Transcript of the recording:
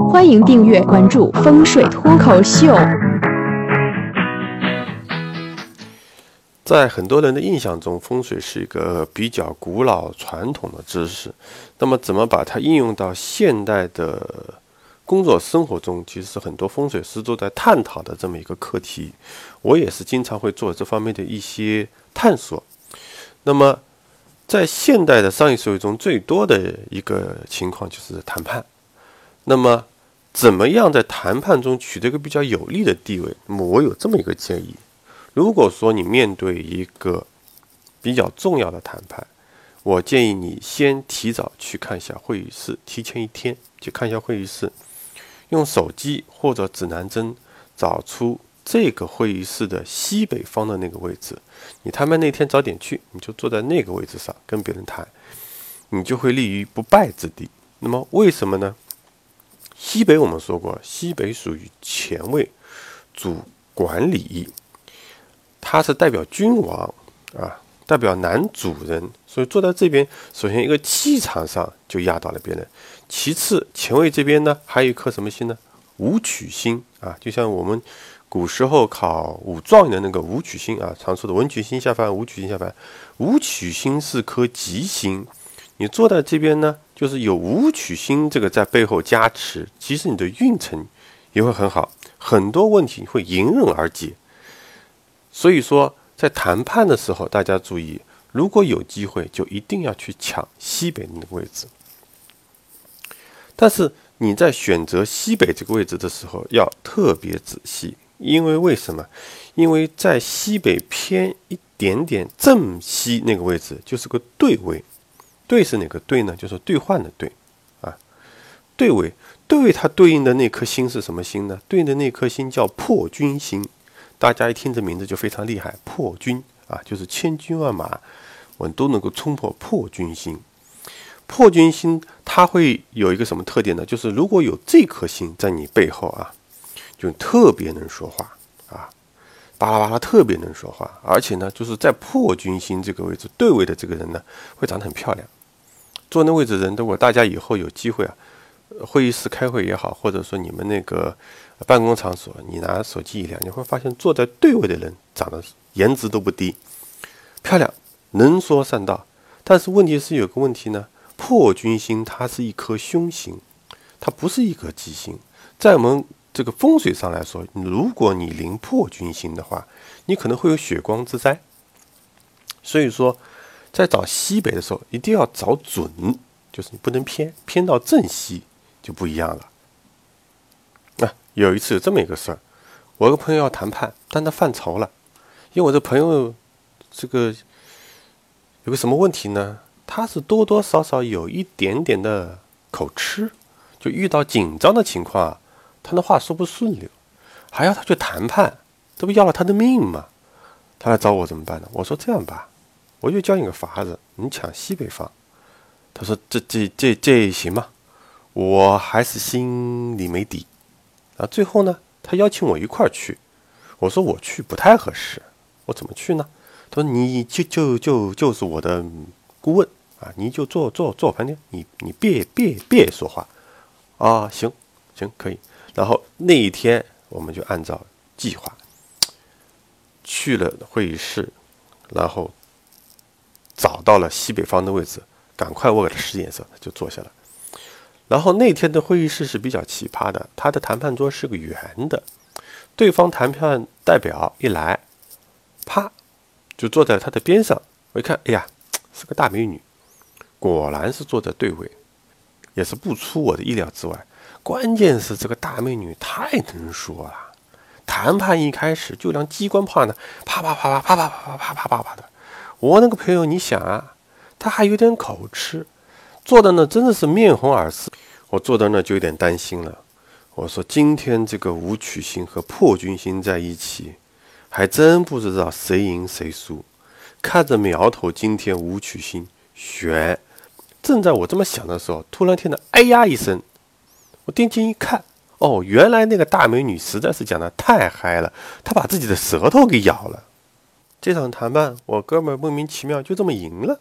欢迎订阅关注风水脱口秀。在很多人的印象中，风水是一个比较古老传统的知识。那么，怎么把它应用到现代的工作生活中，其实是很多风水师都在探讨的这么一个课题。我也是经常会做这方面的一些探索。那么，在现代的商业社会中，最多的一个情况就是谈判。那么，怎么样在谈判中取得一个比较有利的地位？那么，我有这么一个建议：如果说你面对一个比较重要的谈判，我建议你先提早去看一下会议室，提前一天去看一下会议室，用手机或者指南针找出。这个会议室的西北方的那个位置，你谈判那天早点去，你就坐在那个位置上跟别人谈，你就会立于不败之地。那么为什么呢？西北我们说过，西北属于前卫，主管理，它是代表君王啊，代表男主人，所以坐在这边，首先一个气场上就压倒了别人。其次，前卫这边呢，还有一颗什么星呢？武曲星啊，就像我们。古时候考武状元的那个武曲星啊，常说的文曲星下凡，武曲星下凡。武曲星是颗吉星，你坐在这边呢，就是有武曲星这个在背后加持，其实你的运程也会很好，很多问题会迎刃而解。所以说，在谈判的时候，大家注意，如果有机会，就一定要去抢西北那个位置。但是你在选择西北这个位置的时候，要特别仔细。因为为什么？因为在西北偏一点点正西那个位置，就是个对位。对是哪个对呢？就是兑换的对啊。对位，对位它对应的那颗星是什么星呢？对应的那颗星叫破军星。大家一听这名字就非常厉害，破军啊，就是千军万马我们都能够冲破破军星。破军星它会有一个什么特点呢？就是如果有这颗星在你背后啊。就特别能说话啊，巴拉巴拉特别能说话，而且呢，就是在破军星这个位置对位的这个人呢，会长得很漂亮。坐那位置的人，如果大家以后有机会啊，会议室开会也好，或者说你们那个办公场所，你拿手机一亮，你会发现坐在对位的人长得颜值都不低，漂亮，能说善道。但是问题是有个问题呢，破军星它是一颗凶星，它不是一颗吉星，在我们。这个风水上来说，如果你临破军星的话，你可能会有血光之灾。所以说，在找西北的时候，一定要找准，就是你不能偏，偏到正西就不一样了。啊，有一次有这么一个事儿，我个朋友要谈判，但他犯愁了，因为我这朋友这个有个什么问题呢？他是多多少少有一点点的口吃，就遇到紧张的情况。他的话说不顺溜，还要他去谈判，这不要了他的命吗？他来找我怎么办呢？我说这样吧，我就教你个法子，你抢西北方。他说这这这这行吗？我还是心里没底。啊，最后呢，他邀请我一块儿去。我说我去不太合适，我怎么去呢？他说你就就就就是我的顾问啊，你就坐坐坐我旁边，你你别别别说话啊，行行可以。然后那一天，我们就按照计划去了会议室，然后找到了西北方的位置，赶快我给他使眼色，他就坐下了。然后那天的会议室是比较奇葩的，他的谈判桌是个圆的，对方谈判代表一来，啪就坐在他的边上。我一看，哎呀，是个大美女，果然是坐在对位，也是不出我的意料之外。关键是这个大美女太能说了，谈判一开始就像机关炮呢，啪啪啪啪啪啪啪啪啪啪啪的。我那个朋友，你想啊，他还有点口吃，坐的呢真的是面红耳赤。我坐在那就有点担心了。我说今天这个武曲星和破军星在一起，还真不知道谁赢谁输。看着苗头，今天武曲星悬。正在我这么想的时候，突然听到“哎呀”一声。我定睛一看，哦，原来那个大美女实在是讲的太嗨了，她把自己的舌头给咬了。这场谈判，我哥们莫名其妙就这么赢了。